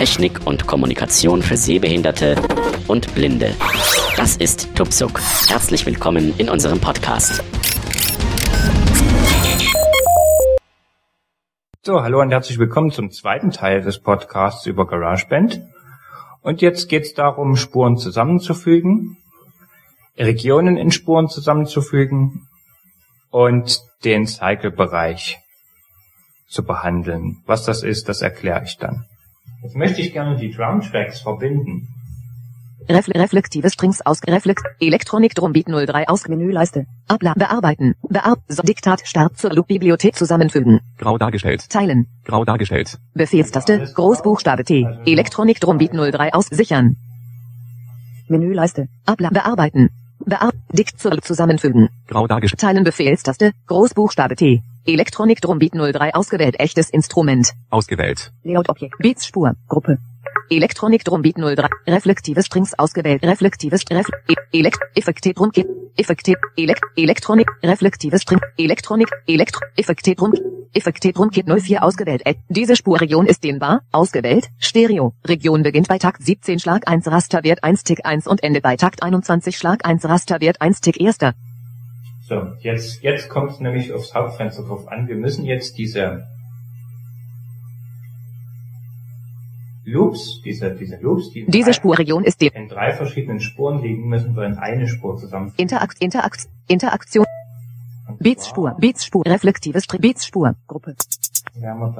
Technik und Kommunikation für Sehbehinderte und Blinde. Das ist Tupsuk. Herzlich willkommen in unserem Podcast. So, hallo und herzlich willkommen zum zweiten Teil des Podcasts über GarageBand. Und jetzt geht es darum, Spuren zusammenzufügen, Regionen in Spuren zusammenzufügen und den Cycle-Bereich zu behandeln. Was das ist, das erkläre ich dann. Jetzt möchte ich gerne die Drum-Tracks verbinden. Refle reflektive Strings aus Reflekt Elektronik Drumbeat 03 aus Menüleiste. Abla bearbeiten. Bearb so Diktat Start zur Loop Bibliothek zusammenfügen. Grau dargestellt. Teilen. Grau dargestellt. Befehlstaste Großbuchstabe T. Elektronik Drumbeat 03 aus sichern. Menüleiste. Abla bearbeiten. Bearb Dikt zur Loop zusammenfügen. Grau dargestellt. Teilen Befehlstaste Großbuchstabe T. Elektronik Drumbeat 03 ausgewählt echtes Instrument. Ausgewählt. Layout Objekt. Beats Spur. Gruppe. Elektronik Drumbeat 03. Reflektive Strings ausgewählt. Reflektives Ref e Elekt Effekte Drumkit. Effekte Elekt Elektronik Reflektive String Elektronik Elektro Effekte Drum Effekte Drumkit 04 ausgewählt. Äh, diese Spurregion ist dehnbar. Ausgewählt. Stereo. Region beginnt bei Takt 17 Schlag 1 Rasterwert 1 Tick 1 und endet bei Takt 21 Schlag 1 Rasterwert 1 Tick 1. So, jetzt, jetzt kommt es nämlich aufs Hauptfenster drauf an. Wir müssen jetzt diese Loops, diese, diese Loops, die in Diese Spurregion ist die in drei verschiedenen Spuren liegen, müssen wir in eine Spur zusammen. Interakt Interakt Interaktion. Beatsspur Beatsspur reflektives Beatsspur. Gruppe.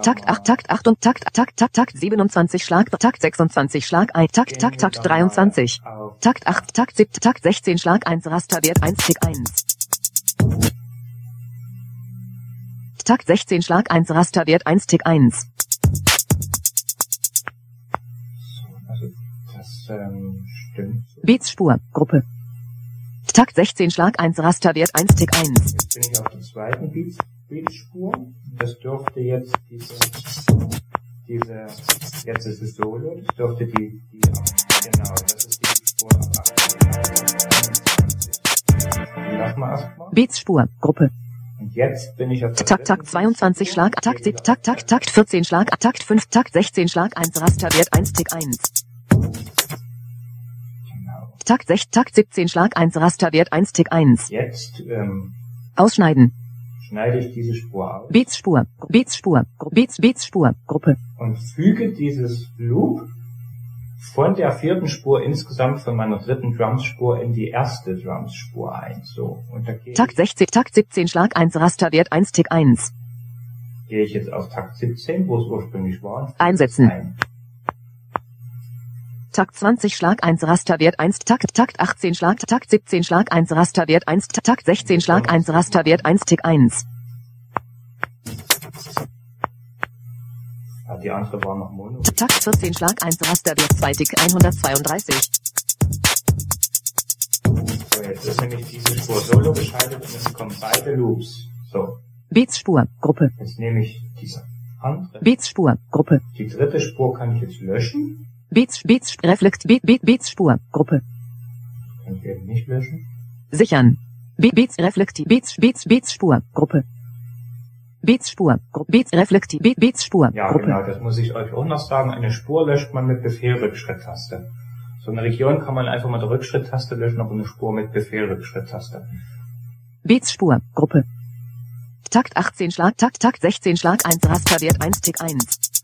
Takt 8 Takt 8 und Takt Takt Takt Takt 27 Schlag Takt 26 Schlag 1 Takt Takt Takt 23 Takt 8 Takt 7 Takt 16 Schlag 1 Rasterwert 1 Tick 1 Takt 16 Schlag 1 Rasterwert 1 Tick 1 ähm, stimmt. Beatsspur Gruppe Takt 16 Schlag 1 Rasterwert 1 Tick 1 Jetzt bin ich auf der zweiten Beats, Beatspur. Das dürfte jetzt diese, diese, jetzt ist es Solo, das dürfte die, die, genau, das ist die Spur ab 28. Die lassen wir erstmal. Beatsspur Gruppe Und jetzt bin ich auf der Takt, Takt 22 Schlag, Takt 7, Takt, Takt, Takt 14 Schlag, Takt 5, Takt 16 Schlag, 1 Rasterwert 1 Tick 1. Takt 6, Takt 17 Schlag, 1 Rasterwert 1 Tick 1. Jetzt ähm, Ausschneiden. schneide ich diese Spur aus Beatsspur, Beatsspur, Beats, Beatsspur, Gruppe. und füge dieses Loop von der vierten Spur insgesamt von meiner dritten Drumspur in die erste Drumspur ein. So, und da gehe Takt 60, Takt 17 Schlag, 1 Rasterwert 1 Tick 1. ich, gehe ich jetzt auf Takt 17, wo es ursprünglich war. Einsetzen. Ein. Takt 20 Schlag, 1 Rasterwert 1, Takt, Takt 18 Schlag, Takt 17 Schlag, 1 Rasterwert 1, Takt 16 Schlag, 1 Rasterwert 1 Tick 1. Ja, die andere war noch Mono. Takt 14 Schlag, 1 Rasterwert 2 Tick 132. So, jetzt ist nämlich diese Spur solo geschaltet und es kommen beide Loops. So, Beatsspur, Gruppe. jetzt nehme ich diese andere. Beatsspur, Gruppe. Die dritte Spur kann ich jetzt löschen. Beats, Beats, Reflekt, Beat, Beat, Beatsspur, Gruppe. Kann ich eben nicht löschen. Sichern. Be Beats, Reflekti, Beats, Beats, Beatsspur, Gruppe. Beatsspur, Gru Beats, Reflekti, Be Beatsspur, Ja, Gruppe. genau, das muss ich euch auch noch sagen. Eine Spur löscht man mit Befehl Rückschritttaste. So eine Region kann man einfach mit der Rückschritttaste löschen, aber eine Spur mit Befehl Rückschritttaste. Beatsspur, Gruppe. Takt 18 Schlag, Takt, Takt 16 Schlag, 1 Rasterwert 1 Tick 1.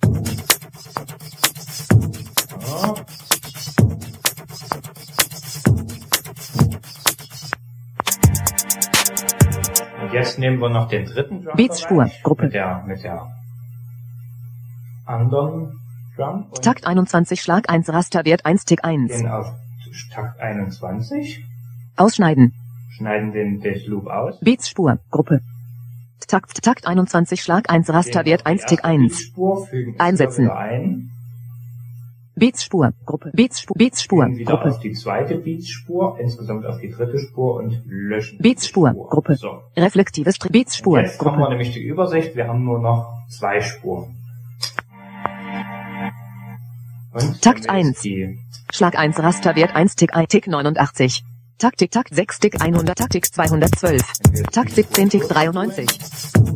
Und jetzt nehmen wir noch den dritten Drum. Beatsspur, Gruppe. Mit der, mit der anderen Drum. Takt 21 Schlag, 1 Rasterwert 1 Tick 1. gehen auf Takt 21. Ausschneiden. Schneiden den, den Loop aus. Beatsspur, Gruppe. Takt, Takt 21 Schlag, 1 Rasterwert 1 Tick 1. Beatspur, fügen es Einsetzen. ein. Beatsspur, Gruppe. Beatsspur, Beatsspur, wieder auf Gruppe. die zweite Beatspur, insgesamt auf die dritte Spur und löschen. die Beatspur, Spur. Gruppe. So. Reflektives Beatsspur, Jetzt haben wir Gruppe. nämlich die Übersicht. Wir haben nur noch zwei Spuren. Und Takt damit ist 1. Die Schlag 1 Rasterwert 1 Tick 1 Tick 89. Taktik Takt 6 Tick 100 Taktik 212. Takt 17 Tick 93.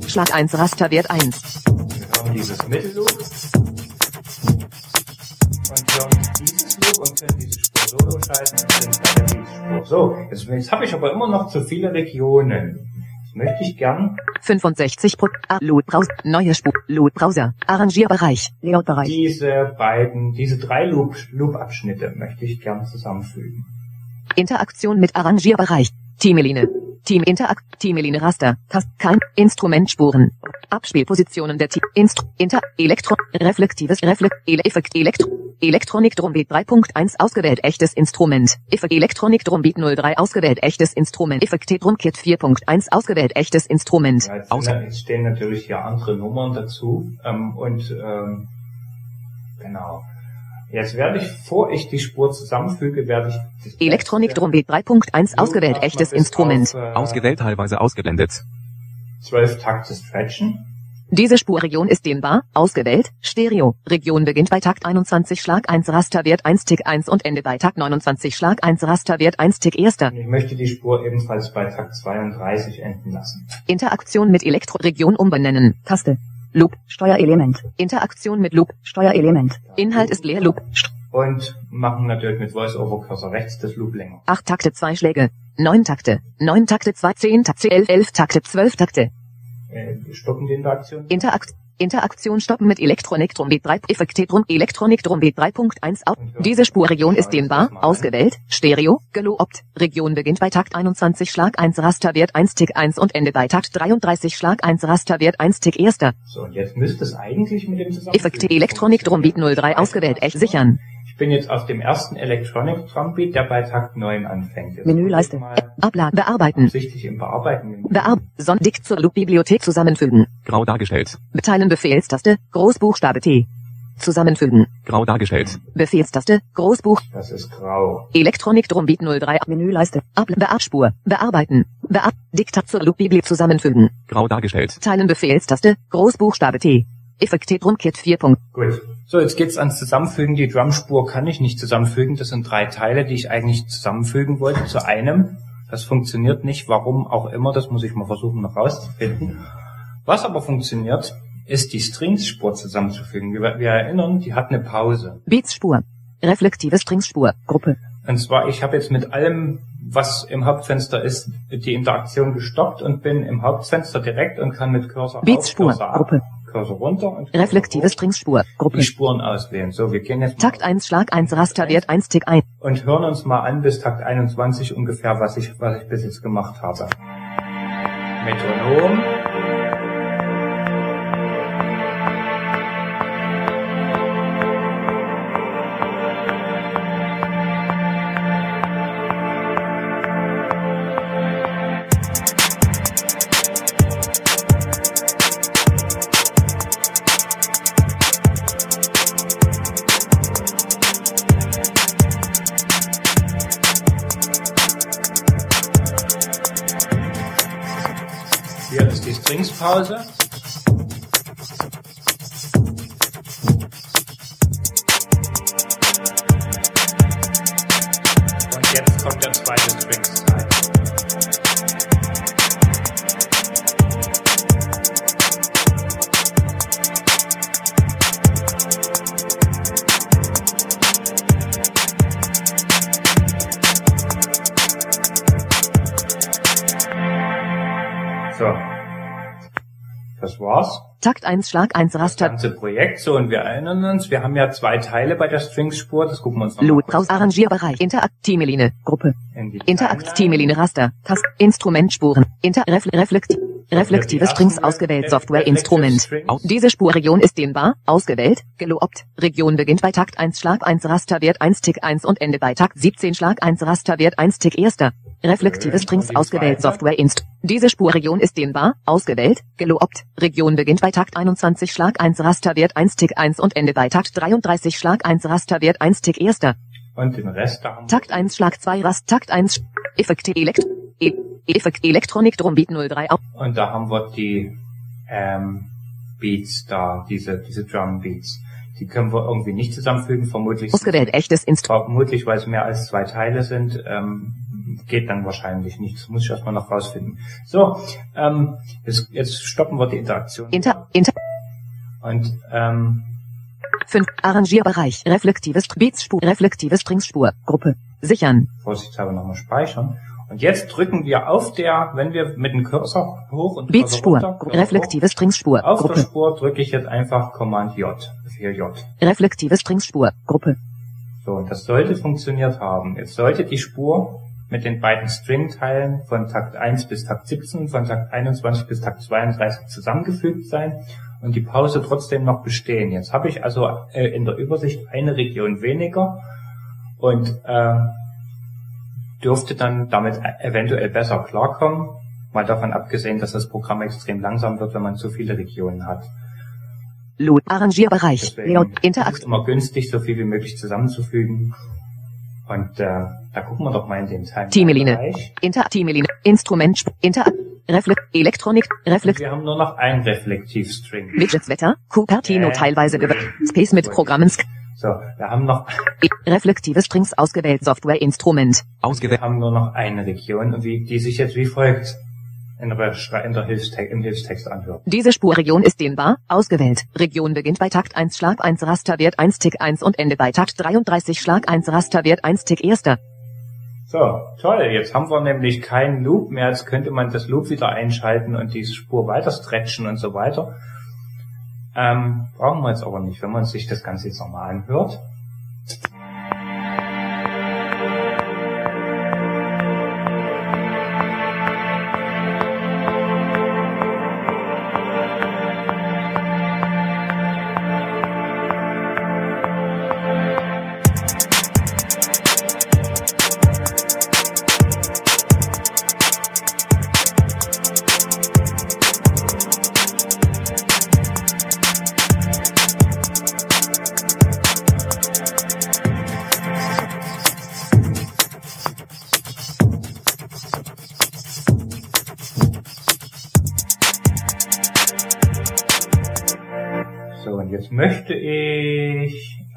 Schlag 1 Rasterwert 1. wir haben dieses Mittelloop. Hören dieses und können diese Spur und. So, jetzt, jetzt habe ich aber immer noch zu viele Regionen. Jetzt möchte ich gern 65 Pro A Load Browser. Neue Spur. Load Browser. Arrangierbereich. Layoutbereich. diese beiden, diese drei Loop, Loop-Abschnitte möchte ich gern zusammenfügen. Interaktion mit Arrangierbereich. Teameline. Team Interakt. Teameline Raster. Tast. Kein. Instrumentspuren. Abspielpositionen der Team. Instru. Inter. Elektro. Reflektives. Reflekt. Ele Effekt. Elektro. Elektronik Drumbeat 3.1 ausgewählt echtes Instrument. Effekt Elektronik Drumbeat 03 ausgewählt echtes Instrument. Effekt Drumkit 4.1 ausgewählt echtes Instrument. Ja, jetzt, Aus- sind, jetzt stehen natürlich hier andere Nummern dazu. Ähm, und ähm, genau. Jetzt werde ich, vor ich die Spur zusammenfüge, werde ich Elektronik Drumbeat 3.1 Loop ausgewählt echtes Instrument. Auf, äh, Ausgewählt teilweise ausgeblendet. 12 Takte stretchen. Diese Spurregion ist dehnbar, ausgewählt, Stereo. Region beginnt bei Takt 21 Schlag 1 Rasterwert 1 Tick 1 und Ende bei Takt 29 Schlag 1 Rasterwert 1 Tick 1. Und ich möchte die Spur ebenfalls bei Takt 32 enden lassen. Interaktion mit Elektroregion umbenennen. Taste. Loop. Steuerelement. Interaktion mit Loop. Steuerelement. Inhalt ist leer Loop. Und machen natürlich mit Voice-Over Cursor rechts das Loop länger. 8 Takte 2 Schläge. 9 Takte. 9 Takte 2 10 Takte 11 11 Takte 12 Takte. Äh, wir stoppen die Interaktion. Interakt Interaktion stoppen mit Elektronik Drumbeat 3 Effekte Drum Elektronik Drumbeat 3.1 auf. Diese Spurregion ist dehnbar, ausgewählt, Stereo, gelobt. Region beginnt bei Takt 21 Schlag 1 Rasterwert 1 Tick 1 und Ende bei Takt 33 Schlag 1 Rasterwert 1 Tick 1. So, und jetzt müsste es eigentlich mit dem Zusammenfügen Effekte Elektronik Drumbeat 03 ausgewählt, echt sichern. Ich bin jetzt auf dem ersten Electronic Drumbeat, der bei Takt 9 anfängt. Jetzt Menüleiste. Ablage bearbeiten. absichtlich im Bearbeiten. Bearb Sondig zur Loop-Bibliothek zusammenfügen. Grau dargestellt. Beteilen Befehlstaste, Großbuchstabe T. Zusammenfügen. Grau dargestellt. Befehlstaste, Großbuch, Das ist grau. Elektronik Drumbeat 03 Menüleiste. Ab Beabspur. Bearbeiten. Beab Diktat zur Loop-Bibli zusammenfügen. Grau dargestellt. Teilen Befehlstaste. Großbuchstabe T. Effekte Drumkit 4. Punkt. Gut. So, jetzt geht's ans Zusammenfügen. Die Drumspur kann ich nicht zusammenfügen. Das sind drei Teile, die ich eigentlich zusammenfügen wollte zu einem. Das funktioniert nicht, warum auch immer. Das muss ich mal versuchen noch rauszufinden. Was aber funktioniert, ist die Strings-Spur zusammenzufügen. Wir, wir erinnern, die hat eine Pause. Beats-Spur. Reflektive Strings-Spur. Gruppe. Und zwar, ich habe jetzt mit allem, was im Hauptfenster ist, die Interaktion gestoppt und bin im Hauptfenster direkt und kann mit Cursor Beats-Spur. auf, Cursor ab, Gruppe. Cursor runter und Reflektive Strings-Spur. Gruppe. die Spuren auswählen. So, wir gehen jetzt Takt 1 Schlag 1 Rasterwert 1 Tick 1. und hören uns mal an bis Takt 21 ungefähr, was ich, was ich bis jetzt gemacht habe. Metronom. Die 1 Schlag 1 Das Raster. ganze Projekt. So, und wir erinnern uns, wir haben ja zwei Teile bei der Strings-Spur. Das gucken wir uns noch Browser Arrangierbereich. Interakt Teameline. Gruppe. in Interakt Timeline. Raster. Tast. Instrumentspuren. Inter Refle Reflekt. Reflektive Strings ausgewählt. Software Instrument. Diese Spurregion ist dehnbar, ausgewählt, gelobt. Region beginnt bei Takt 1 Schlag 1 Rasterwert 1 Tick 1 und Ende bei Takt 17 Schlag 1 Rasterwert 1 Tick 1. Reflektive. Strings ausgewählt. Software Inst. Diese Spurregion ist dehnbar, ausgewählt, gelobt. Region beginnt bei Takt 21 Schlag 1 Rasterwert 1 Tick 1 und Ende bei Takt 33 Schlag 1 Rasterwert 1 Tick 1. Und den Rest da haben wir- Takt 1 Schlag 2 Rast Takt 1 Effekte Elekt e Effekt Elektronik Drumbeat 03 auf Und da haben wir die ähm, Beats da, diese, diese Drum Beats. Die können wir irgendwie nicht zusammenfügen, vermutlich. ausgewählt echtes Instrument. Vermutlich, weil es mehr als zwei Teile sind, ähm, geht dann wahrscheinlich nicht. Das muss ich erstmal noch rausfinden. So, ähm, jetzt, jetzt stoppen wir die Interaktion. Inter Inter Und ähm, 5. Arrangierbereich. Reflektives Beatsspur. Reflektive Stringsspur. Gruppe. Sichern. Vorsichtshalber nochmal speichern. Und jetzt drücken wir auf der, wenn wir mit dem Cursor hoch und Beatsspur. Cursor runter, Reflektive Stringsspur. auf der Gruppe. Spur drücke ich jetzt einfach Command J, 4J. Reflektive Stringsspur. Gruppe. So, das sollte funktioniert haben. Jetzt sollte die Spur mit den beiden String-Teilen von Takt 1 bis Takt 17, von Takt 21 bis Takt 32 zusammengefügt sein und die Pause trotzdem noch bestehen. Jetzt habe ich also äh, in der Übersicht eine Region weniger und äh, dürfte dann damit e- eventuell besser klarkommen, mal davon abgesehen, dass das Programm extrem langsam wird, wenn man zu viele Regionen hat. Load. Arrangierbereich. Layout. ist Interaktion. immer günstig, so viel wie möglich zusammenzufügen. Und äh, da gucken wir doch mal in den Teil. Teameline. Interaktimeline. Instrument. Sp- Interak. Reflekt. Elektronik. Reflekt. Wir haben nur noch ein Reflektivstring. Widgets Wetter. Cupertino Äh, teilweise gewählt. Space mit Programmen. So, wir haben noch, Reflektive Strings ausgewählt. Software Instrument. Ausgewählt. wir haben nur noch eine Region und wie, die sich jetzt wie folgt in der, in der Hilfstext, im Hilfstext anhört. Diese Spurregion ist dehnbar. Ausgewählt. Region beginnt bei Takt 1 Schlag 1 Rasterwert 1 Tick 1 und Ende bei Takt 33 Schlag 1 Rasterwert 1 Tick 1. So, toll, jetzt haben wir nämlich keinen Loop mehr, jetzt könnte man das Loop wieder einschalten und die Spur weiter stretchen und so weiter. Ähm, brauchen wir jetzt aber nicht, wenn man sich das Ganze jetzt nochmal anhört.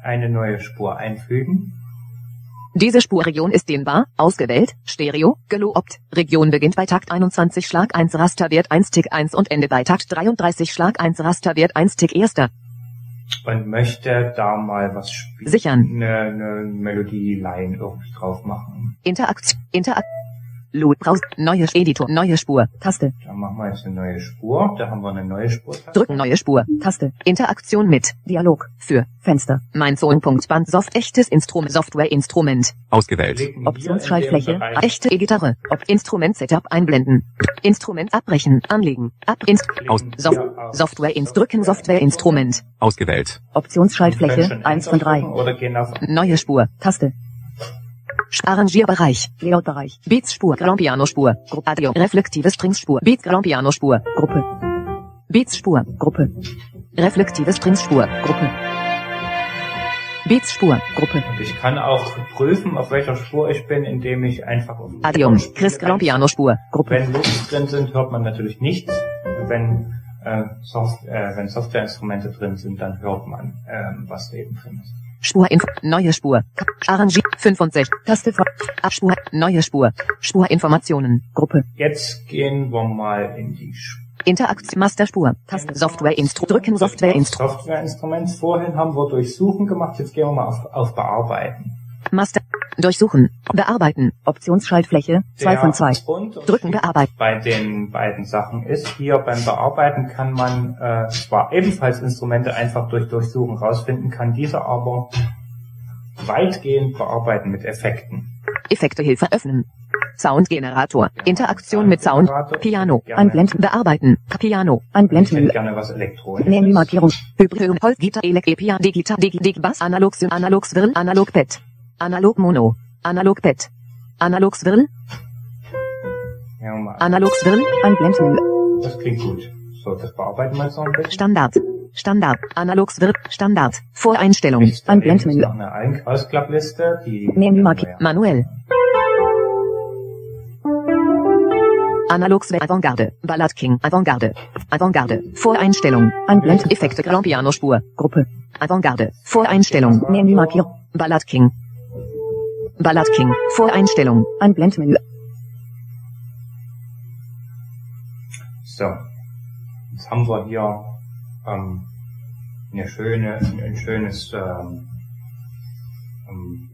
Eine neue Spur einfügen. Diese Spurregion ist dehnbar. Ausgewählt. Stereo. Geloopt. Region beginnt bei Takt 21 Schlag 1 Rasterwert 1 Tick 1 und Ende bei Takt 33 Schlag 1 Rasterwert 1 Tick 1. und möchte da mal was spielen. Sichern. Eine, eine Melodie-Line irgendwie drauf machen. Interakt. Interakt. Load. Browse. Neue Editor. Neue Spur. Taste. Da machen wir jetzt eine neue Spur. Da haben wir eine neue Spur. Drücken neue Spur. Taste. Interaktion mit. Dialog. Für. Fenster. Mein Zone.band. Soft. Echtes Instrument. Software Instrument. Ausgewählt. Optionsschaltfläche. Echte E-Gitarre. Ob Instrument Setup einblenden. Instrument abbrechen. Anlegen. Ab. Inst Aus- auf Software ins Drücken Software Instrument. Ausgewählt. Optionsschaltfläche schon 1 von Enter 3. drücken Oder gehen auf Neue Spur. Taste. Arrangierbereich. Layoutbereich. Beats Spur. Grand Piano Spur. Gruppe Audio. Reflektive Strings Spur. Beats Grand Piano Spur. Gruppe. Beats Spur. Gruppe. Reflektive Strings Spur. Gruppe. Beats Spur. Gruppe. Und ich kann auch prüfen, auf welcher Spur ich bin, indem ich einfach auf Adium. Chris Grand Piano Spur. Gruppe. Wenn Loops drin sind, hört man natürlich nichts. Wenn, äh, Soft, äh, wenn Softwareinstrumente drin sind, dann hört man, ähm, was eben drin ist. Spurinfo. Neue Spur. Arrangier. 65. Taste. Abspur. Neue Spur. Spurinformationen. Gruppe. Jetzt gehen wir mal in die Spur. Interaktion. Masterspur. Taste. Software Instru. Drücken Software Instru. Softwareinstrument. Vorhin haben wir Durchsuchen gemacht, jetzt gehen wir mal auf, auf Bearbeiten. Master. Durchsuchen. Bearbeiten. Optionsschaltfläche. 2 Der von 2. Unterschied Drücken bearbeiten. Bei den beiden Sachen ist, hier beim Bearbeiten kann man äh, zwar ebenfalls Instrumente einfach durch Durchsuchen rausfinden, kann diese aber weitgehend bearbeiten mit Effekten. Effektehilfe öffnen. Soundgenerator. Interaktion mit Sound. Piano. Einblenden. Bearbeiten. Piano. Ich hätte Einblenden. gerne was Elektronisches. Menümarkierung. Hybrid. Holz. Gitarre. Elek. E-Piano. Digital. Dig. Dig. Bass. Analog. Analog. Swirl. Analog. Pet. Analog. Mono. Analog. Pet. Analog. Swirl. Ja, mal. Analog. Swirl. Einblenden. Das klingt gut. So, das bearbeiten wir jetzt noch ein bisschen. Standard. Standard. Analog. Swirl. Standard. Voreinstellung. Einblenden. noch eine Ein- Ausklappliste, die Menümarkierung. Manuell. Analog Swell Avantgarde. Ballad King. Avantgarde. Avantgarde. Voreinstellung. Einblenden. Effekte Grand Piano Spur. Gruppe. Avantgarde. Voreinstellung. Menümarkierung. Ballad King. Ballad King. Voreinstellung. Einblendmenü. So. Jetzt haben wir hier ähm, eine schöne, ein schönes ähm, ähm,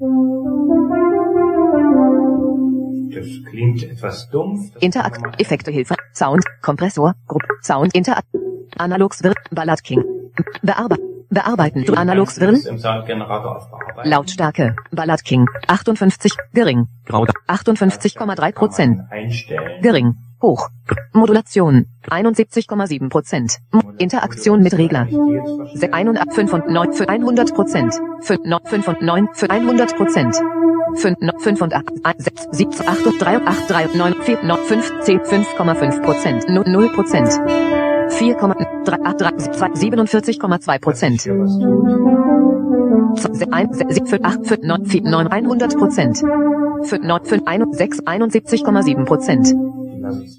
das klingt etwas dumpf. Interakt, Effekte Hilfe, Sound, Kompressor, Gruppe, Sound, Interakt, Analogs Wirr, Ballad King. Bearbeiten, bearbeiten, du Analogs Wirren. Lautstärke, Ballad King, 58, gering, Grau, 58,3 Prozent, gering, hoch, Modulation, 71,7 Prozent, Interaktion mit Regler, Kann ich die jetzt verstellen? 6, 1 und 5 und 9 für 100 Prozent. 5, 5 und 9 für 100 Prozent. 5, 5 und 8, 1, 6, 7, 8 und 3 und 8, 3 und 9, 4, 9, 5, 10, 5,5 Prozent. 0, 0 Prozent. 4,3, 8, 3, 2, 47,2 Prozent. Hier was tut. 1, 7, 5, 8, 5, 9, 4, 9, 100 Prozent. 5, 9, 5, 1, 6, 71,7 Prozent.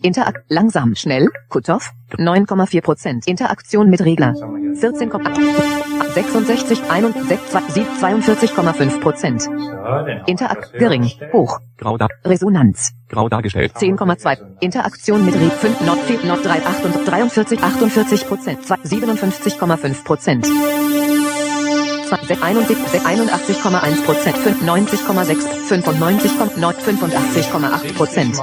Interakt, langsam, schnell, Cut-off, 9,4 Prozent. Interaktion mit Regler. Das haben wir hier. 14,8, 66, 61, 42,5 Prozent. So, dann haben wir Interakt, das höher gering, hoch, grau, da, Resonanz, grau dargestellt. 10,2, Interaktion mit Re 5, Not 4, Not 3, 8 und 43, 48 Prozent, 57,5 Prozent. 81,1 Prozent, 95,6 95,85,8 Prozent.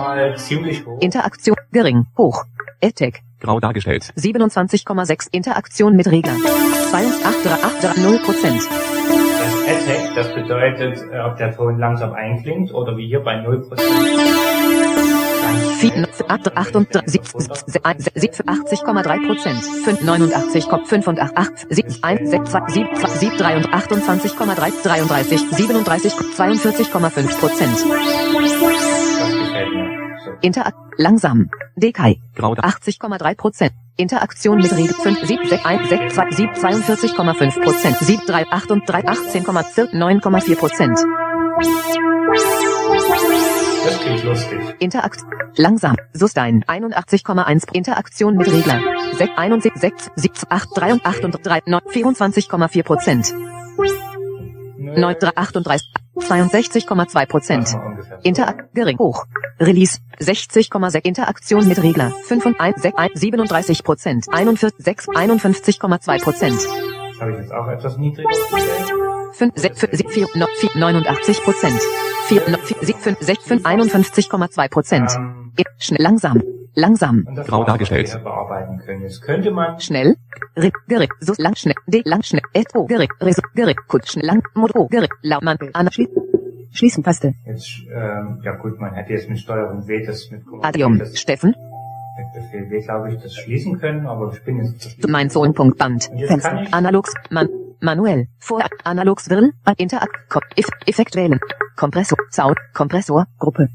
Interaktion gering, hoch. Ethik. Grau dargestellt. 27,6 Interaktion mit Regler. 2,8,0 Prozent. Das Ethik, das bedeutet, äh, ob der Ton langsam einklingt oder wie hier bei 0 Prozent. 88,3 Prozent, 89, 85, 28,3, 33, 37, Prozent. Interakt langsam. Dekai. 80,3 Prozent. Interaktion mit Regel 5, 7, 6, 1, 6, 2, 7, 42,5 Prozent. 7, 3, 8 und 3, 18,4, 9,4 Prozent. Das klingt lustig. Interakt, langsam, Sustain, 81,1, Interaktion mit Regler, 6, 61, 6, 7, 8, 3 und 8 und 3, 9, 24,4 Prozent, Nö, 9, 3, 38, 62,2 Prozent. Interakt, gering, hoch. Release, 60,6 Interaktion mit Regler, 5 und 1, 6, 1, 37 Prozent, 41, 6, 51,2 Prozent, Das habe ich jetzt auch etwas niedriger gestellt. 5, 6, 4, 4, 4, 89 Prozent, 4, 4, 7, 5, 6, 5, 51,2 Prozent. Ähm, Schnell, langsam, langsam, Grau dargestellt. bearbeiten können. Jetzt könnte man schnell, rig, gerig, so lang, schnell, de, lang, schnell, et, o, gerig, reso, gerig, kut, schnell, lang, mod, o, gerig, laumann, an, schli schließen, Taste, jetzt, ähm, ja gut, man hätte jetzt mit Steuerung W das mit Adium, das Steffen, mit Befehl W, glaube ich, das schließen können, aber ich bin jetzt mein Sohn, Punkt, Band, Fenster, Analogs, man, manuell, vor, Analogs, Wirren, Interakt, Kom, Eff, Effekt wählen, Kompressor, Sound, Kompressor, Gruppe,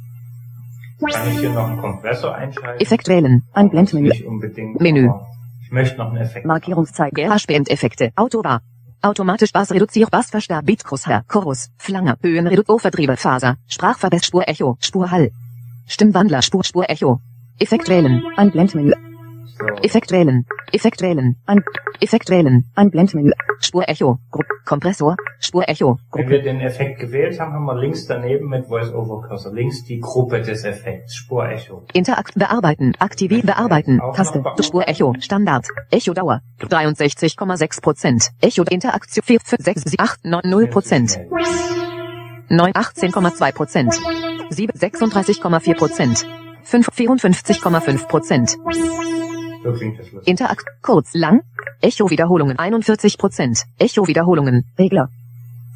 kann ich hier noch einen Kompressor einschalten. Effekt wählen, Einblendmenü, Nicht unbedingt. Menü. Ich möchte noch einen Effekt. Markierungszeit, GarageBand-Effekte, Autobar, automatisch Bass reduziert, Bassverstärker, Beat, Crosshair, Chorus, Flanger, Höhenreduzier, Vertriebe, Faser, Sprachverbess, Spur, Echo, Spur, Hall, Stimmwandler, Spur, Spur, Echo, Effekt wählen, Einblendmenü, So. Effekt wählen. Effekt wählen. An Effekt wählen. Einblendmenü. Spur Echo. Gruppe. Kompressor. Spur Echo. Wenn Gruppe. wir den Effekt gewählt haben, haben wir links daneben mit Voice-Over-Cursor links die Gruppe des Effekts, Spur Echo. Interakt bearbeiten. Aktivieren bearbeiten. Taste. Spur Echo. Standard. Echo Dauer. 63,6 Prozent. Echo Interaktion 4, 5, 6, 7, 8, 9, 0 Prozent. 9, 18,2 Prozent. 7, 36,4 Prozent. 5, 54,5 Prozent. Interakt. Kurz. Lang. Echo Wiederholungen 41 Prozent. Echo Wiederholungen. Regler.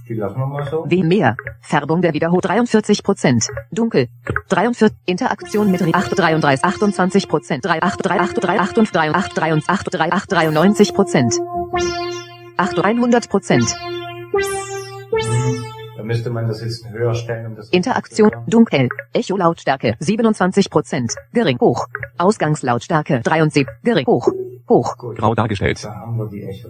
Die lassen wir mal so. W mehr. Färbung der Wiederholung 43 Prozent. Dunkel. 43. Interaktion mit Re 8, 33, 28 Prozent. 3, 8, 3, 8, 3, 8 und 3, 8, 3 und 8, 3, 8, 93 Prozent. 8, 100 Prozent. Müsste man das jetzt höher stellen, um das Interaktion. Dunkel. Echo Lautstärke 27 Prozent. Gering. Hoch. Ausgangslautstärke 73. Gering. Hoch. Hoch. Gut. Grau dargestellt. Da haben wir die ist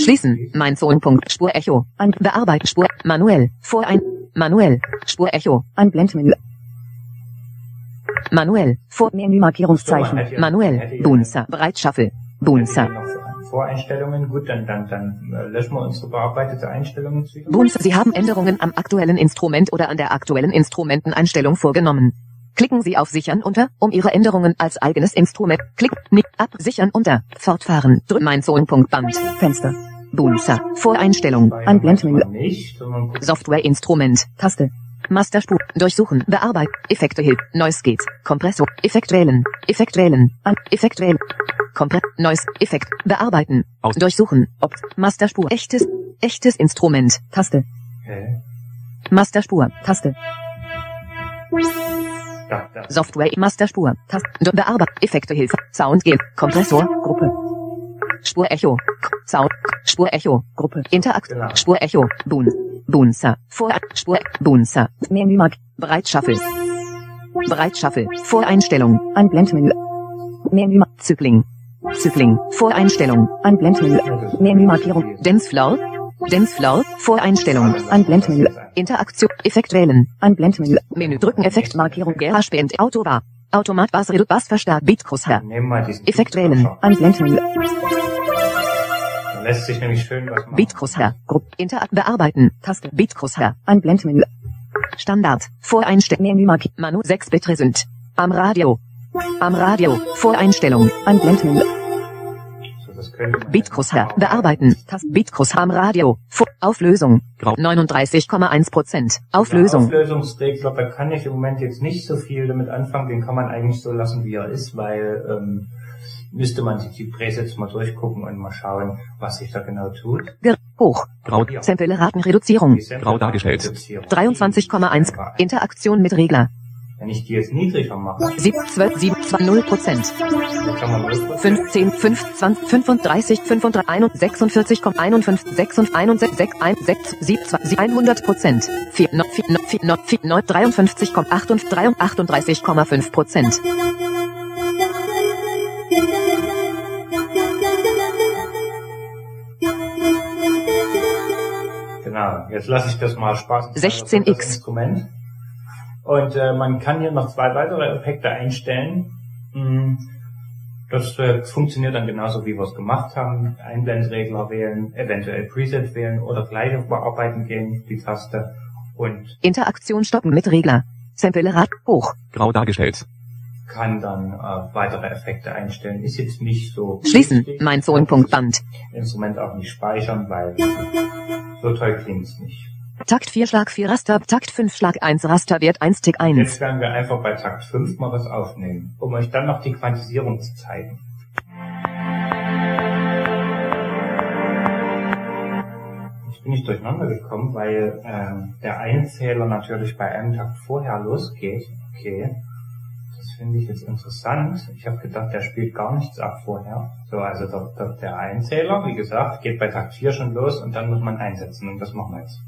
Schließen. Mein Zonenpunkt. Spur Echo. An Bearbeiten. Spur. Manuell. Vor ein. Manuell. Spur Echo. Einblendmenü. Manuell. Vor Menü Markierungszeichen. Manuell. Bunzer. Breitschaffel. Bunzer. Voreinstellungen. Gut, dann, dann, dann äh, löschen wir unsere bearbeitete Einstellung jetzt wieder. Bunzer. Sie haben Änderungen am aktuellen Instrument oder an der aktuellen Instrumenteneinstellung vorgenommen. Klicken Sie auf Sichern unter, um Ihre Änderungen als eigenes Instrument. Klick, Nick, ab, Sichern unter, fortfahren, drück mein Zonenpunkt Band, Fenster. Bunzer. Voreinstellung. Anblendmenü. Nicht, sondern gucken, Software Instrument. Taste. Masterspur. Durchsuchen. Bearbeiten. Effekte Hilf. Noise Gate. Kompressor. Effekt wählen. Effekt wählen. An. Effekt wählen. Kompre. Noise. Effekt. Bearbeiten. Aus. Durchsuchen. Ob. Masterspur. Echtes. Echtes Instrument. Taste. hä? Masterspur. Taste. Da, da. Software Masterspur. Taste. Bearbeitung. Effekte Hilfe. Sound Gate. Kompressor. Gruppe. Spur Echo. Sound. Spur Echo. Gruppe. Interakt. Genau. Spur Echo. Bun. Bunzer. Vor. Spur. Bunzer. Menümark. Breitschaffel. Breitschaffel. Voreinstellung. Anblendmenü. Menü. Zykling. Zykling. Voreinstellung. Anblendmenü. Menümarkierung. Dancefloor. Dancefloor. Voreinstellung. Anblendmenü. Interaktion. Effekt wählen. Anblendmenü. Menü drücken. Effektmarkierung. GarageBand. Auto war. Automat Bass Redu Bass Verstärk Beat Crosshair. Effekt wählen. Anblendmenü. Lässt sich nämlich schön was machen. Beat Crosshair. Gruppe. Interakt. Bearbeiten. Taste. Beat Crosshair. Anblendmenü. Standard. Voreinstellung. Menümark. Manu 6 Bit Resünd. Am Radio. Am Radio. Voreinstellung. Anblendmenü. So, das könnte man Beat Crosshair. Bearbeiten. Taste. Beat Crosshair am Radio. Vor Auflösung. Grau. 39,1 Prozent. Der Auflösung. Auflösungsregler, da kann ich im Moment jetzt nicht so viel damit anfangen. Den kann man eigentlich so lassen, wie er ist, weil ähm, müsste man sich die Presets mal durchgucken und mal schauen, was sich da genau tut. Ger hoch. Grau. Ja. Sample-Ratenreduzierung. Grau dargestellt. Reduzierung. 23,1. Interaktion mit Regler. Wenn ich die jetzt niedriger mache, 7, 12, 7, 2, 0 Prozent. dann kann man 0%. 15, 5, 20, 35, 35, 41, 51, 6 und 61, 6, 1, 6, 7, 2, 100 Prozent. 4, 4, 4, 4, 4, 53, 8 und 38,5 Prozent. Jetzt lasse ich das mal Spaß. 16x. Das Instrument. Und äh, man kann hier noch zwei weitere Effekte einstellen. Mm, Das äh, funktioniert dann genauso, wie wir es gemacht haben. Einblendregler wählen, eventuell Preset wählen oder gleich auf Bearbeiten gehen, die Taste. Und Interaktion stoppen mit Regler. Sample-Rat hoch. Grau dargestellt. Kann dann äh, weitere Effekte einstellen. Ist jetzt nicht so Schließen. wichtig. Mein Sohn. Punkt Band. Instrument auch nicht speichern, weil so toll klingt's nicht. Takt 4 Schlag 4 Raster. Takt 5 Schlag 1 Rasterwert 1 Tick 1. Jetzt werden wir einfach bei Takt 5 mal was aufnehmen, um euch dann noch die Quantisierung zu zeigen. Jetzt bin ich durcheinander gekommen, weil ähm, der Einzähler natürlich bei einem Takt vorher losgeht. Okay, das finde ich jetzt interessant. Ich habe gedacht, der spielt gar nichts ab vorher. So, also der, der, der Einzähler, wie gesagt, geht bei Takt 4 schon los und dann muss man einsetzen und das machen wir jetzt.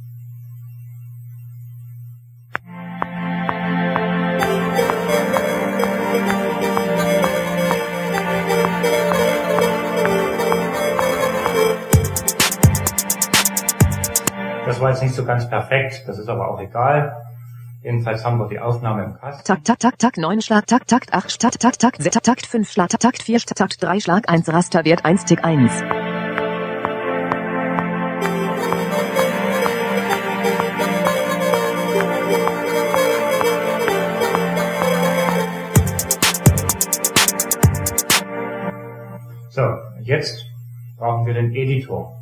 Das war jetzt nicht so ganz perfekt, das ist aber auch egal. Jedenfalls haben wir die Aufnahme im Kasten. Takt, Takt, Takt, Takt 9 Schlag, Takt, Takt 8, Takt, Takt, Takt, Takt, Takt 5 Schlag, Takt 4, Takt 3 Schlag 1 Rasterwert 1 Tick 1. So, jetzt brauchen wir den Editor.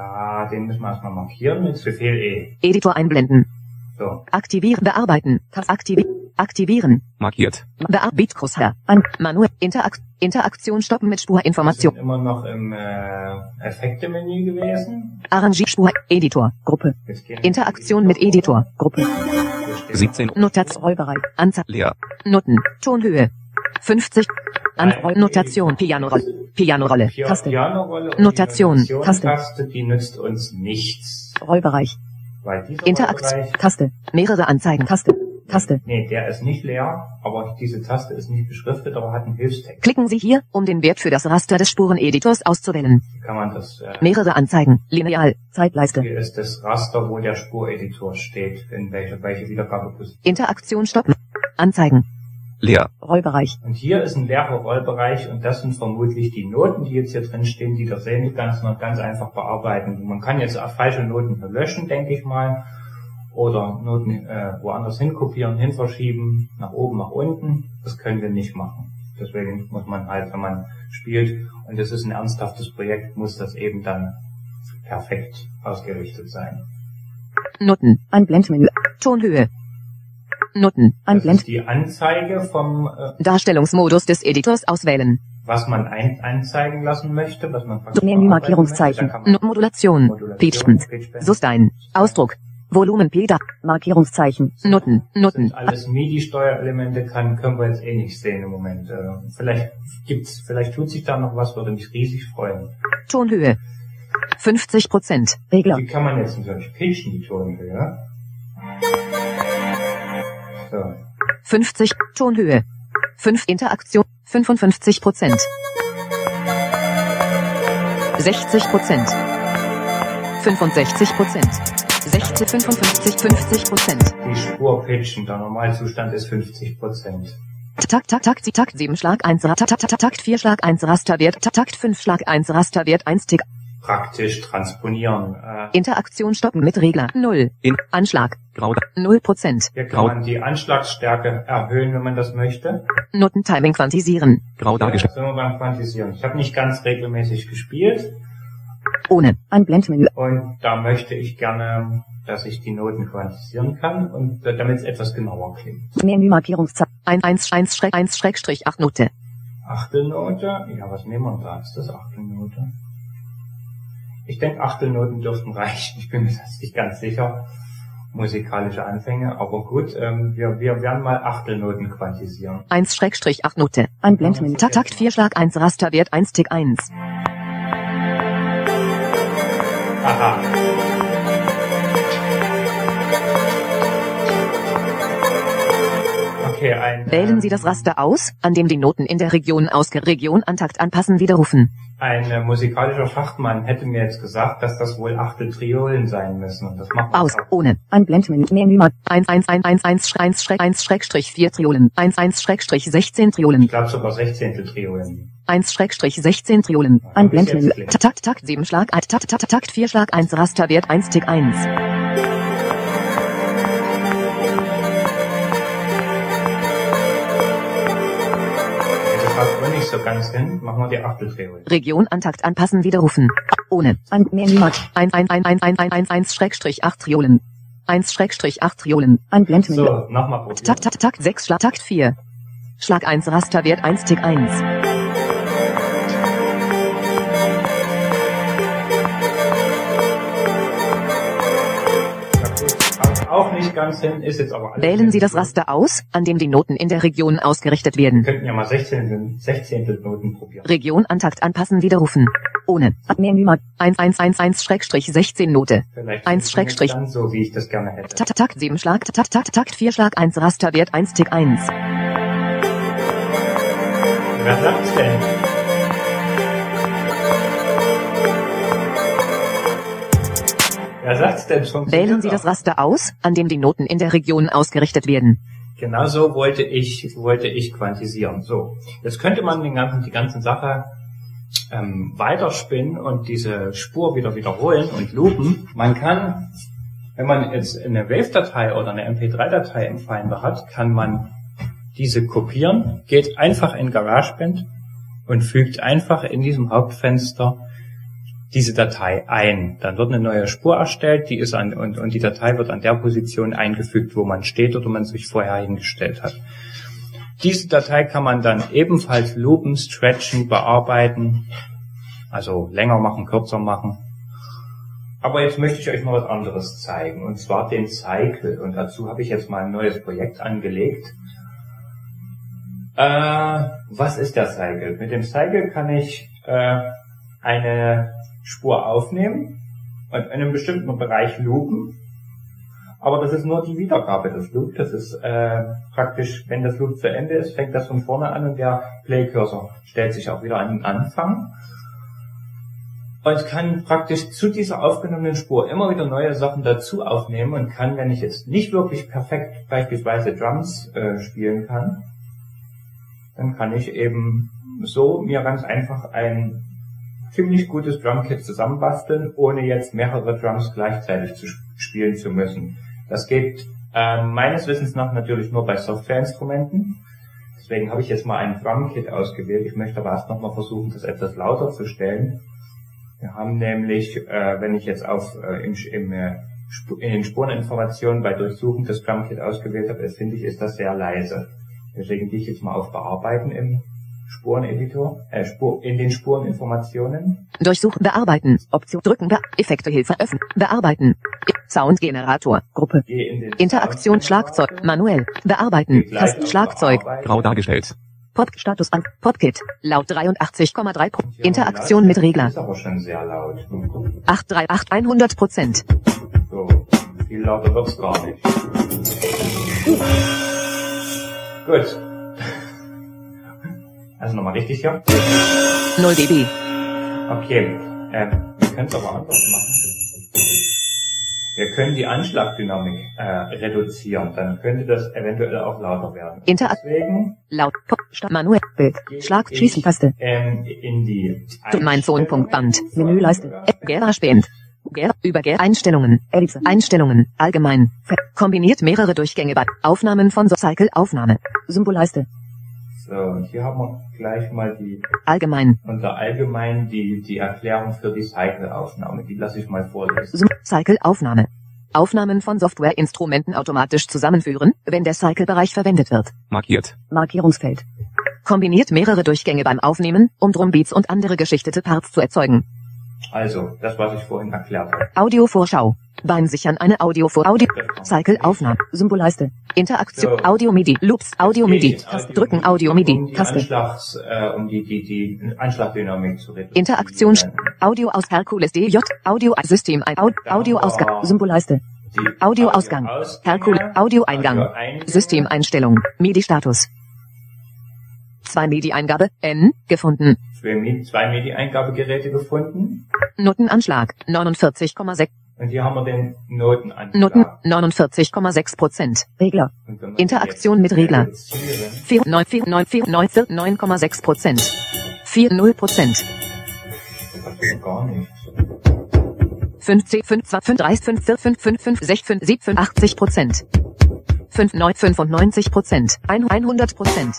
Da, den müssen wir erstmal markieren mit Befehl E. Editor einblenden. So, Aktivieren, bearbeiten. Aktivi aktivieren. Markiert. Bear Beatcrosshair. An. Manuel. Interakt Interaktion stoppen mit wir Spurinformation. sind immer noch im äh, Effekte-Menü gewesen. Arrangier Spur. Editor. Gruppe. Interaktion in mit Editor. Gruppe. Hier steht 17. Notation. Rollbereich. Anzahl. Leer. Noten. Tonhöhe. 50. Anroll. Notation. Pianorolle. Pianorolle. Pia- Taste. Pianorolle und Notation. Taste. Notation-Taste, die nützt uns nichts. Rollbereich. Interaktion. Taste. Mehrere Anzeigen. Taste. Taste. nee, der ist nicht leer, aber diese Taste ist nicht beschriftet, aber hat einen Hilfstext. Klicken Sie hier, um den Wert für das Raster des Spureneditors auszuwählen. Hier kann man das, äh, Mehrere Anzeigen. Lineal. Zeitleiste. hier ist das Raster, wo der Spureditor steht, in welche, welche Wiedergabeposition. Interaktion stoppen. Anzeigen. Leer. Rollbereich. Und hier ist ein leerer Rollbereich und das sind vermutlich die Noten, die jetzt hier drin stehen, die das sehen, die ganz noch ganz einfach bearbeiten. Man kann jetzt auch falsche Noten löschen, denke ich mal, oder Noten äh, woanders hinkopieren, hin verschieben, nach oben, nach unten. Das können wir nicht machen. Deswegen muss man halt, wenn man spielt und es ist ein ernsthaftes Projekt, muss das eben dann perfekt ausgerichtet sein. Noten. Einblendmenü. Tonhöhe. Noten. Das Einblend. ist die Anzeige vom, äh, Darstellungsmodus des Editors auswählen. was man ein, anzeigen lassen möchte, was man bearbeiten Markierungszeichen. möchte. Modulation. Modulation. Pitchbend. Sustain. Ausdruck. Volumen Peda. Markierungszeichen. Noten. Das Noten. sind alles MIDI-Steuerelemente, kann, können wir jetzt eh nicht sehen im Moment. Äh, vielleicht gibt's, vielleicht tut sich da noch was, würde mich riesig freuen. Tonhöhe. 50 Prozent. Regler. Wie kann man jetzt natürlich pitchen, die Tonhöhe? So. 50. Tonhöhe. 5 Interaktion. 55 Prozent. 60 Prozent. 65 Prozent. 60, 55, 50 Prozent. Die Spur pitchen, der Normalzustand ist 50 Prozent. Takt, Takt, Takt, Takt 7 Schlag 1, Takt, Takt, Takt, Takt 4 Schlag 1 Rasterwert, Takt, Takt 5 Schlag 1 Rasterwert 1 Tick. Praktisch transponieren. Äh, Interaktion stoppen mit Regler 0. In- Anschlag Grau, 0 Prozent. hier kann Grau. man die Anschlagsstärke erhöhen, wenn man das möchte. Notentiming quantisieren. grau Ja, dargestellt, sind wir beim Quantisieren. Ich habe nicht ganz regelmäßig gespielt Ohne. Einblendmenü. und da möchte ich gerne, dass ich die Noten quantisieren kann und damit es etwas genauer klingt. Menü Markierungszeichen. 1, 1, 1, Schräg, 1, Schrägstrich 8 Note. Achtelnote? Ja, was nehmen wir da? Ist das Achtelnote? Ich denke, Achtelnoten dürften reichen. Ich bin mir das nicht ganz sicher. Musikalische Anfänge, aber gut, ähm, wir, wir werden mal Achtelnoten quantisieren. 1 Schrägstrich 8 Note. Einblendmenü. Takt, Takt 4 Schlag 1 Rasterwert 1 Tick 1. Aha. Okay, ein, Wählen äh, Sie das Raster aus, an dem die Noten in der Region ausge Region an Takt anpassen widerrufen. ein äh, musikalischer Fachmann hätte mir jetzt gesagt, dass das wohl Achteltriolen sein müssen. Und das macht man Aus. auch. Ohne. Einblendmenü. Menü Mark 1 1 1 1 1 1 Schräg 1 Schrägstrich 4 Triolen. 1 1 Schrägstrich 16 Ich Triolen. glaube sogar Sechzehnteltriolen. 1 Schrägstrich 16 Triolen. Einblendmenü. Takt, Takt, Takt 7 Schlag 1 Takt, Takt, Takt 4 Schlag 1 Rasterwert 1 Tick 1. nicht so ganz hin. Machen wir die Achteltriolen. Region an Takt anpassen widerrufen. Ohne. Ein Menü Mark 1 1 1 1 1 1 1 1 Schrägstrich 8 Triolen. 1 Schrägstrich 8 Triolen. Einblendmenü. So, nochmal probieren. Takt, Takt, Takt 6 Schlag Takt 4. Schlag 1 Rasterwert 1 Tick 1. auch nicht ganz hin, ist jetzt aber alles. Wählen Sie das Raster aus, an dem die Noten in der Region ausgerichtet Wir werden. könnten ja mal 16. Sechzehntelnoten probieren. Region an Takt anpassen widerrufen. Ohne. Menü Mark 1111 Schrägstrich 16 Note. Vielleicht Eins ist es Schrägstrich. nicht ganz so, wie ich das gerne hätte. Takt, Takt 7 Schlag Takt, Takt, Takt 4 Schlag 1 Rasterwert 1 Tick 1. Wer sagt's denn? Wählen Sie das Raster aus, an dem die Noten in der Region ausgerichtet werden. Genau so wollte ich, wollte ich quantisieren. So. Jetzt könnte man den ganzen, die ganze Sache ähm, weiterspinnen und diese Spur wieder wiederholen und loopen. Man kann, wenn man jetzt eine Wave-Datei oder eine MP3-Datei im Finder hat, kann man diese kopieren, geht einfach in GarageBand und fügt einfach in diesem Hauptfenster diese Datei ein. Dann wird eine neue Spur erstellt, die ist an, und, und die Datei wird an der Position eingefügt, wo man steht oder man sich vorher hingestellt hat. Diese Datei kann man dann ebenfalls loopen, stretchen, bearbeiten, also länger machen, kürzer machen. Aber jetzt möchte ich euch mal was anderes zeigen, und zwar den Cycle. Und dazu habe ich jetzt mal ein neues Projekt angelegt. Äh, was ist der Cycle? Mit dem Cycle kann ich äh, eine Spur aufnehmen und in einem bestimmten Bereich loopen. Aber das ist nur die Wiedergabe des Loop. Das ist äh, praktisch, wenn das Loop zu Ende ist, fängt das von vorne an und der Play-Cursor stellt sich auch wieder an den Anfang. Und kann praktisch zu dieser aufgenommenen Spur immer wieder neue Sachen dazu aufnehmen und kann, wenn ich jetzt nicht wirklich perfekt beispielsweise Drums äh, spielen kann, dann kann ich eben so mir ganz einfach ein ziemlich gutes Drumkit zusammenbasteln, ohne jetzt mehrere Drums gleichzeitig zu sp- spielen zu müssen. Das geht äh, meines Wissens nach natürlich nur bei Softwareinstrumenten. Deswegen habe ich jetzt mal ein Drumkit ausgewählt. Ich möchte aber erst nochmal versuchen, das etwas lauter zu stellen. Wir haben nämlich, äh, wenn ich jetzt auf äh, im, im, äh, in den Spureninformationen bei Durchsuchen das Drumkit ausgewählt habe, finde ich, ist das sehr leise. Deswegen gehe ich jetzt mal auf Bearbeiten im Spureneditor, äh, Spur, in den Spureninformationen. Durchsuchen, bearbeiten, Option drücken, Be Effekte Hilfe öffnen, bearbeiten, Soundgenerator, Gruppe, Interaktion Schlagzeug, manuell, bearbeiten, Tasten Schlagzeug, Bearbeiten. Grau dargestellt. Pod Status an, Podkit, laut 83,3 Pro, Interaktion mit Regler, Ist aber schon sehr laut. 838 100 Prozent, So, viel lauter wird's gar nicht. Gut. Also nochmal richtig hier. 0 dB, Okay, ähm, wir können es aber anders machen. Wir können die Anschlagdynamik äh, reduzieren, dann könnte das eventuell auch lauter werden. Interak- Deswegen laut, manuell, Bild, Schlag, ich, Schließen, Taste, ähm, in die mein Einstellungen- Menüleiste, App, GarageBand, Ger über Ger Einstellungen, Ellipse, Einstellungen, allgemein, kombiniert mehrere Durchgänge bei Aufnahmen von so Cycle Aufnahme, Symbolleiste, So, und hier haben wir gleich mal die allgemein, unter allgemein die die Erklärung für die Cycle-Aufnahme. Die lasse ich mal vorlesen. Cycle Aufnahme. Aufnahmen von Softwareinstrumenten automatisch zusammenführen, wenn der Cycle-Bereich verwendet wird. Markiert. Markierungsfeld. Kombiniert mehrere Durchgänge beim Aufnehmen, um Drumbeats und andere geschichtete Parts zu erzeugen. Also, das, was ich vorhin erklärt habe. Audiovorschau. Beim Sichern eine Audio vor Audio. Cycle Aufnahme. Symbolleiste. Interaktion. So. Audio MIDI. Loops. Audio MIDI. Taste. Drücken. Audio MIDI. Taste. Anschlags, äh, um die, die, die Anschlagdynamik zu reduzieren. Interaktion. Audio aus Hercules DJ. Audio System ein. Au- Audioausgang. Symbolleiste. Audioausgang. Audioausgänge, Hercules. Audioeingang. Audioeingänge. Systemeinstellung. MIDI-Status. 2 MIDI-Eingabe. N. Gefunden. Zwei Mi- zwei MIDI-Eingabegeräte gefunden. Notenanschlag. 49,6. Und hier haben wir den Notenanschlag. Noten. 49,6 Prozent. Regler. Interaktion mit Regler. reduzieren, 4, 9, 4, 9, 4, 9, 4, 9,6 Prozent. 4, 0 Prozent. Das geht gar nicht. 15, 5, 2, 5, 30, 5, 4, 5, 5, 5, 6, 5, 7, 5, 80 Prozent. 5, 9, 95 Prozent. 100 Prozent.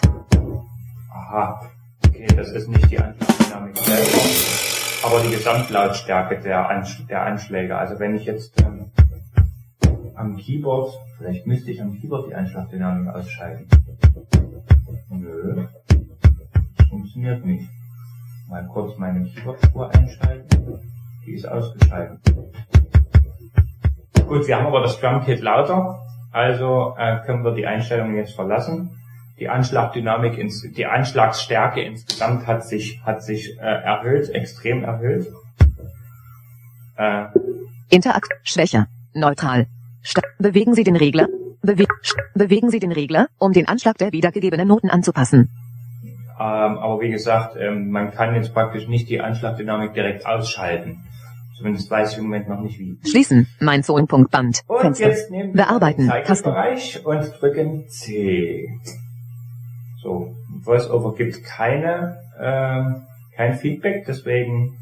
Aha. Okay, das ist nicht die Anschlagdynamik selber, aber die Gesamtlautstärke der, Ansch der Anschläge. Also wenn ich jetzt ähm, am Keyboard, vielleicht müsste ich am Keyboard die Anschlagdynamik ausschalten. Nö, das funktioniert nicht. Mal kurz meine Keyboard-Spur einschalten. Die ist ausgeschaltet. Gut, wir haben aber das Drumkit lauter, also äh, können wir die Einstellungen jetzt verlassen. Die Anschlagdynamik, ins, die Anschlagsstärke insgesamt hat sich, hat sich äh, erhöht, extrem erhöht. Äh, Interakt. Schwächer. Neutral. Sta bewegen Sie den Regler. Bewe St bewegen Sie den Regler, um den Anschlag der wiedergegebenen Noten anzupassen. ähm, aber wie gesagt, ähm, man kann jetzt praktisch nicht die Anschlagdynamik direkt ausschalten. Zumindest weiß ich im Moment noch nicht wie. Schließen. Mein Sohn.band. Und Fenster. jetzt nehmen wir Bearbeiten. den Taste. Zeigbereich und drücken C. So, VoiceOver gibt keine, äh, kein Feedback, deswegen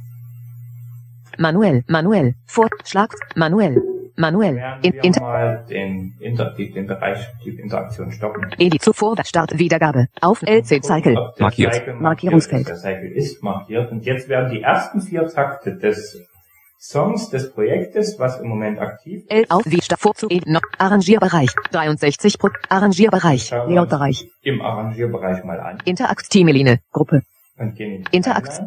Manuell. Manuell. Vorschlag. Manuell. Manuell. werden In, inter mal den, Inter die, den Bereich, die Interaktion stoppen. Edi zuvor Start Wiedergabe. Auf LC Cycle. Markiert. Markierungsfeld. Der Cycle ist markiert und jetzt werden die ersten vier Takte des Songs des Projektes, was im Moment aktiv L auf wie noch Arrangierbereich. 63 Pro Arrangierbereich. Layoutbereich. im Arrangierbereich mal an. Interakt Teameline Gruppe. Und gehen in Interakt.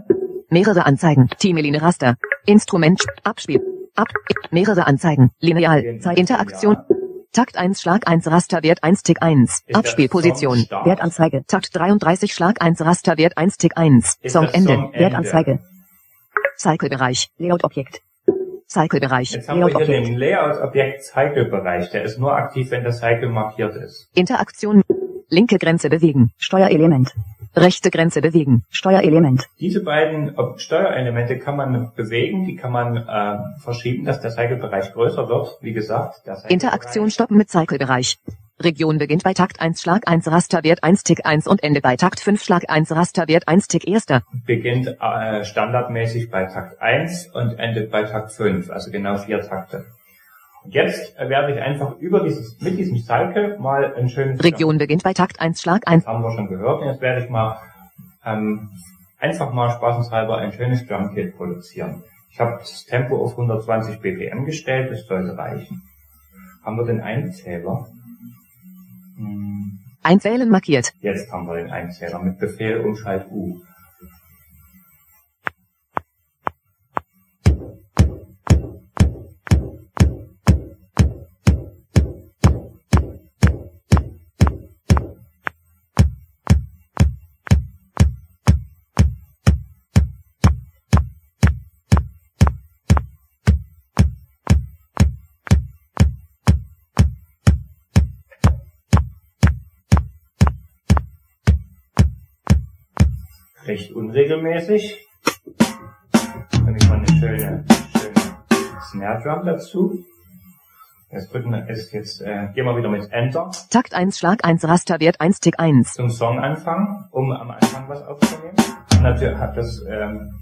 Mehrere Anzeigen. Teameline Raster. Instrument. Abspiel. Ab. Mehrere Anzeigen. Lineal. Zeit. Interaktion. Takt 1 Schlag 1 Rasterwert 1 Tick 1 der Abspielposition? Wertanzeige. Takt 33 Schlag 1 Rasterwert 1 Tick 1 Ist Song Ende? Wertanzeige Cyclebereich Layout-Objekt Cyclebereich Jetzt haben wir hier den Layout-Objekt Cycle-Bereich. Der ist nur aktiv, wenn der Cycle markiert ist. Interaktion linke Grenze bewegen Steuerelement rechte Grenze bewegen Steuerelement Diese beiden Steuerelemente kann man bewegen, die kann man äh, verschieben, dass der Cycle-Bereich größer wird. Wie gesagt, der Interaktion stoppen mit Cyclebereich. Region beginnt bei Takt 1 Schlag 1 Rasterwert 1 Tick 1 und Ende bei Takt 5 Schlag 1 Rasterwert 1 Tick 1. beginnt äh, standardmäßig bei Takt 1 und endet bei Takt 5, also genau vier Takte. Und Jetzt äh, werde ich einfach über dieses, mit diesem Cycle mal ein schönes Region beginnt bei Takt 1 Schlag 1. Das haben wir schon gehört. Und jetzt werde ich mal ähm, einfach mal spaßenshalber ein schönes Drumkit produzieren. Ich habe das Tempo auf 120 BPM gestellt, das sollte reichen. Haben wir den Einzähler? Hm, Einzählen markiert. jetzt haben wir den Einzähler mit Befehl Umschalt U. recht unregelmäßig. Dann ich mal eine schöne, schöne Snare Drum dazu. Jetzt drücken wir jetzt, jetzt äh, gehen wir wieder mit Enter Takt 1 Schlag 1 Rasterwert 1 Tick 1. zum Song anfangen, um am Anfang was aufzunehmen. Und natürlich hat das ähm,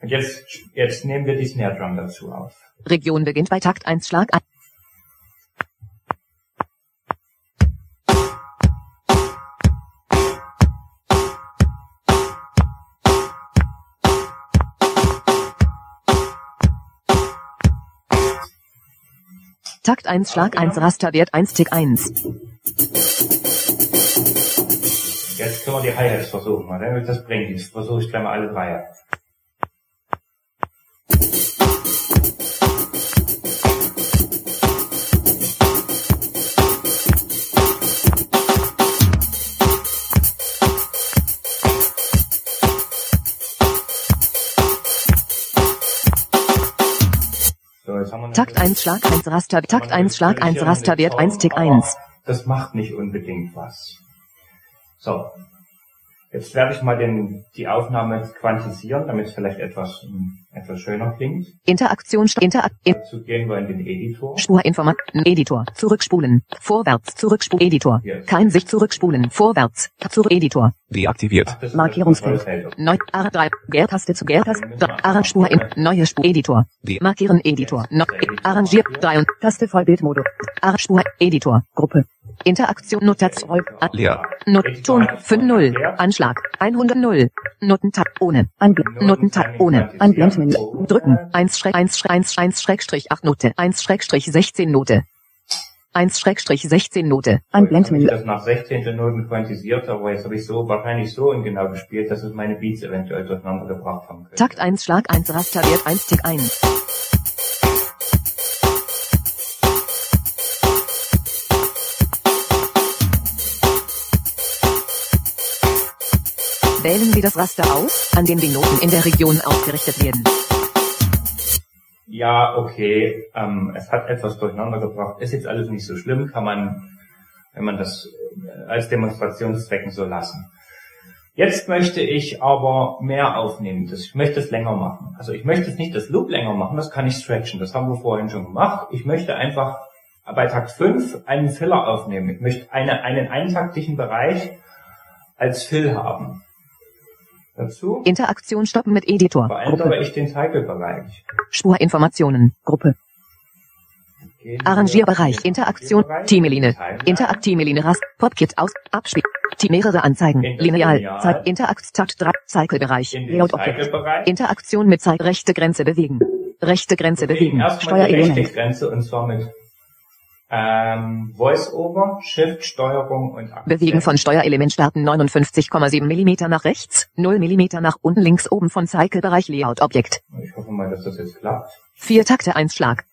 und jetzt, jetzt nehmen wir die Snare Drum dazu auf. Region beginnt bei Takt 1 Schlag 1. Takt 1 Schlag 1 Rasterwert 1 Tick 1. Jetzt können wir die Hi-Hats versuchen, mal, wenn das bringt. Jetzt versuche ich gleich mal alle drei. Takt 1 Schlag 1 Raster, Takt 1 Schlag 1 Rasterwert 1 Tick 1. Das macht nicht unbedingt was. So. Jetzt werde ich mal den, die Aufnahme quantisieren, damit es vielleicht etwas, hm, etwas schöner klingt. Interaktion, St- Interak, in, Dazu gehen wir in den Editor. Spurinformat, Editor, zurückspulen, vorwärts, zurückspulen, Editor, kein sich zurückspulen, vorwärts, zur Editor, Deaktiviert. Ach, Markierungsfeld. neu, R3, Gärtaste zu Gärtaste, Arrangspur in, neue Spur, Editor, Die markieren. Editor, no, arrangiert, 3 und, Taste Vollbildmodus, Arrangspur, Editor, Gruppe, Interaktion, Notation, leer. Not, Ton, 5 0, Anschlag, 100 0, Notentab, ohne, Anbl Notentab, ohne, Einblendmenü, drücken, 1 Schräg, 1 Schräg, 1 1 Schrägstrich 8 Note, 1 Schrägstrich 16 Note, 1 Schrägstrich 16 Note, Einblendmenü. Ich habe das nach 16. Noten quantisiert, aber jetzt habe ich so wahrscheinlich so ungenau gespielt, dass es meine Beats eventuell durcheinander gebracht haben könnte. Takt 1 Schlag 1 Rasterwert 1 Tick 1. Wählen Sie das Raster aus, an dem die Noten in der Region ausgerichtet werden. Ja, okay, ähm, es hat etwas durcheinander gebracht. Ist jetzt alles nicht so schlimm, kann man, wenn man das äh, als Demonstrationszwecken so lassen. Jetzt möchte ich aber mehr aufnehmen. Ich möchte es länger machen. Also ich möchte es nicht das Loop länger machen, das kann ich stretchen. Das haben wir vorhin schon gemacht. Ich möchte einfach bei Takt 5 einen Filler aufnehmen. Ich möchte eine, einen eintaktlichen Bereich als Fill haben. Dazu Interaktion stoppen mit Editor. verändere Gruppe. ich den Cycle-Bereich. Spurinformationen. Gruppe. Arrangierbereich. Interaktion. Teamline. Timeline. Interaktimeline Rast. Popkit aus. Abspiel. T mehrere Anzeigen. Lineal. Zeit. Interakt. Takt 3. Cycle-Bereich. Layout Objekt. Interaktion mit Zeit. Rechte Grenze bewegen. Rechte Grenze bewegen. erstmal die Steuerelement. rechte Grenze und zwar mit ähm, Voice-Over, Shift, Steuerung und Akzent. Bewegen von Steuerelement starten 59,7 mm nach rechts, 0 mm nach unten links oben von Cycle-Bereich Layout Objekt. Ich hoffe mal, dass das jetzt klappt. Vier Takte 1 Schlag.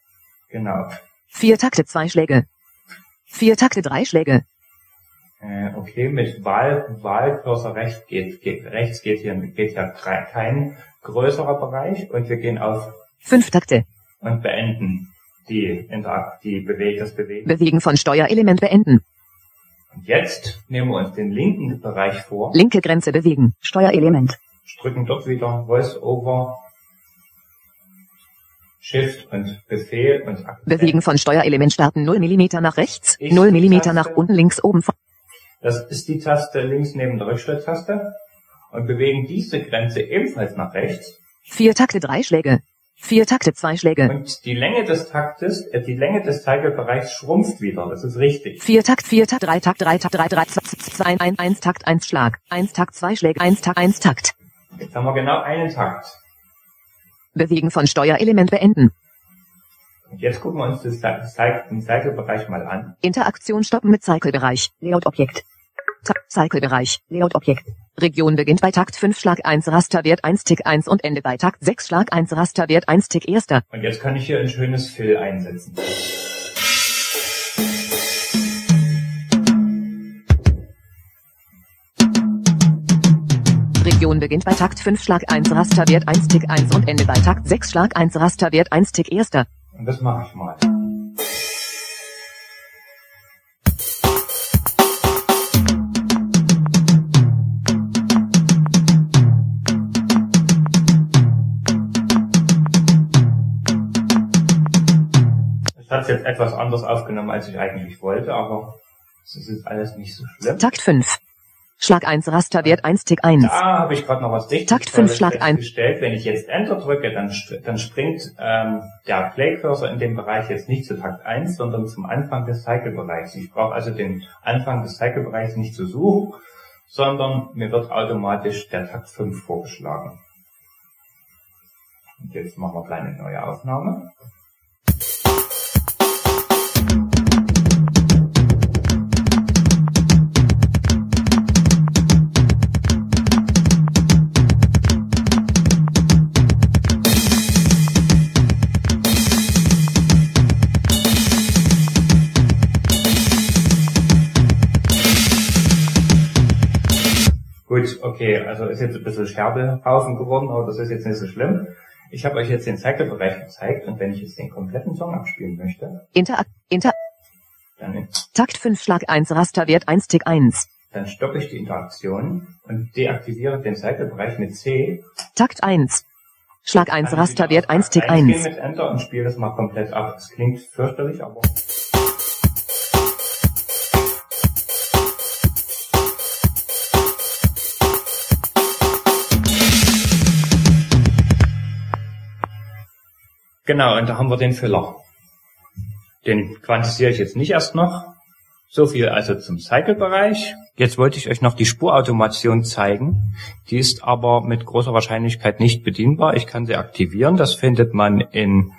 Genau. Vier Takte 2 Schläge. Vier Takte 3 Schläge. Äh, okay, mit Wahl, Wahlcursor rechts geht, geht, rechts geht hier, geht hier drei- kein größerer Bereich und wir gehen auf Fünf Takte. und beenden die die bewegt, das Bewegen. Bewegen von Steuerelement beenden. Und jetzt nehmen wir uns den linken Bereich vor, Linke Grenze bewegen. Steuerelement. drücken dort wieder Voice-Over, Shift und Befehl und Akzent. Bewegen von Steuerelement starten 0 mm nach rechts, Ich 0 mm nach unten links oben von Das ist die Taste links neben der Rückschritttaste und bewegen diese Grenze ebenfalls nach rechts. Vier Takte 3 Schläge. Vier Takte, zwei Schläge. Und die Länge des Taktes, äh, die Länge des Zeigelbereichs schrumpft wieder. Das ist richtig. Vier Takt, vier Takt, drei Takt, drei Takt, drei, drei, zwei, zwei, ein, eins Takt, eins Schlag. Eins Takt, zwei Schläge, eins Takt, eins Takt. Jetzt haben wir genau einen Takt. Bewegen von Steuerelement beenden. Und jetzt gucken wir uns das den Zeigelbereich mal an. Interaktion stoppen mit Cycle-Bereich. Layout-Objekt. Cycle-Bereich. Layout-Objekt. Region beginnt bei Takt 5 Schlag 1 Rasterwert 1 Tick 1 und Ende bei Takt 6 Schlag 1 Rasterwert 1 Tick 1. Und jetzt kann ich hier ein schönes Fill einsetzen. Region beginnt bei Takt 5 Schlag 1 Rasterwert 1 Tick 1 und Ende bei Takt 6 Schlag 1 Rasterwert 1 Tick 1. Und das mache ich mal. Ich habe jetzt etwas anders aufgenommen, als ich eigentlich wollte, aber es ist jetzt alles nicht so schlimm. Takt 5. Schlag 1 Rasterwert 1 Tick 1. Da habe ich gerade noch was richtig Takt fünf, Tolles Schlag ein. festgestellt. Wenn ich jetzt Enter drücke, dann, dann springt ähm, der Play-Cursor in dem Bereich jetzt nicht zu Takt 1, sondern zum Anfang des Cycle-Bereichs. Ich brauche also den Anfang des Cycle-Bereichs nicht zu suchen, sondern mir wird automatisch der Takt 5 vorgeschlagen. Und jetzt machen wir eine neue Aufnahme. Okay, also ist jetzt ein bisschen Scherbelhaufen geworden, aber das ist jetzt nicht so schlimm. Ich habe euch jetzt den Cycle-Bereich gezeigt und wenn ich jetzt den kompletten Song abspielen möchte, Inter, Inter, dann, Takt 5 Schlag 1 Rasterwert 1 Tick 1. dann stoppe ich die Interaktion und deaktiviere den Cycle-Bereich mit C. Takt 1. Schlag 1 Kann ich wieder Rasterwert auf 1 Tick Takt 1 gehen 1. mit Enter und spiele das mal komplett ab. Es klingt fürchterlich, aber Genau, und da haben wir den Filler. Den quantisiere ich jetzt nicht erst noch. So viel also zum Cycle-Bereich. Jetzt wollte ich euch noch die Spurautomation zeigen. Die ist aber mit großer Wahrscheinlichkeit nicht bedienbar. Ich kann sie aktivieren. Das findet man in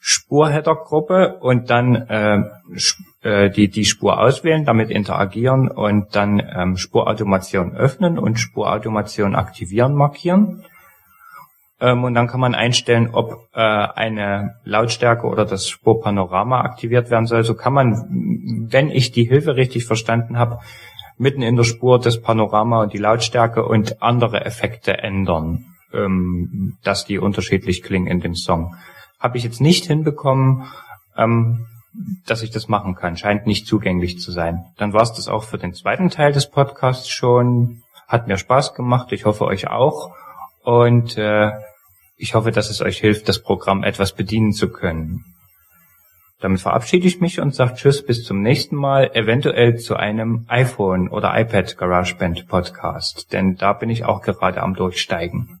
Spurheader-Gruppe und dann äh, Sp- äh, die, die Spur auswählen, damit interagieren und dann ähm, Spurautomation öffnen und Spurautomation aktivieren markieren. Ähm, und dann kann man einstellen, ob äh, eine Lautstärke oder das Spurpanorama aktiviert werden soll. So kann man, wenn ich die Hilfe richtig verstanden habe, mitten in der Spur das Panorama und die Lautstärke und andere Effekte ändern, ähm, dass die unterschiedlich klingen in dem Song. Habe ich jetzt nicht hinbekommen, ähm, dass ich das machen kann. Scheint nicht zugänglich zu sein. Dann war es das auch für den zweiten Teil des Podcasts schon. Hat mir Spaß gemacht. Ich hoffe euch auch. Und äh, ich hoffe, dass es euch hilft, das Programm etwas bedienen zu können. Damit verabschiede ich mich und sage Tschüss bis zum nächsten Mal, eventuell zu einem iPhone oder iPad GarageBand Podcast, denn da bin ich auch gerade am Durchsteigen.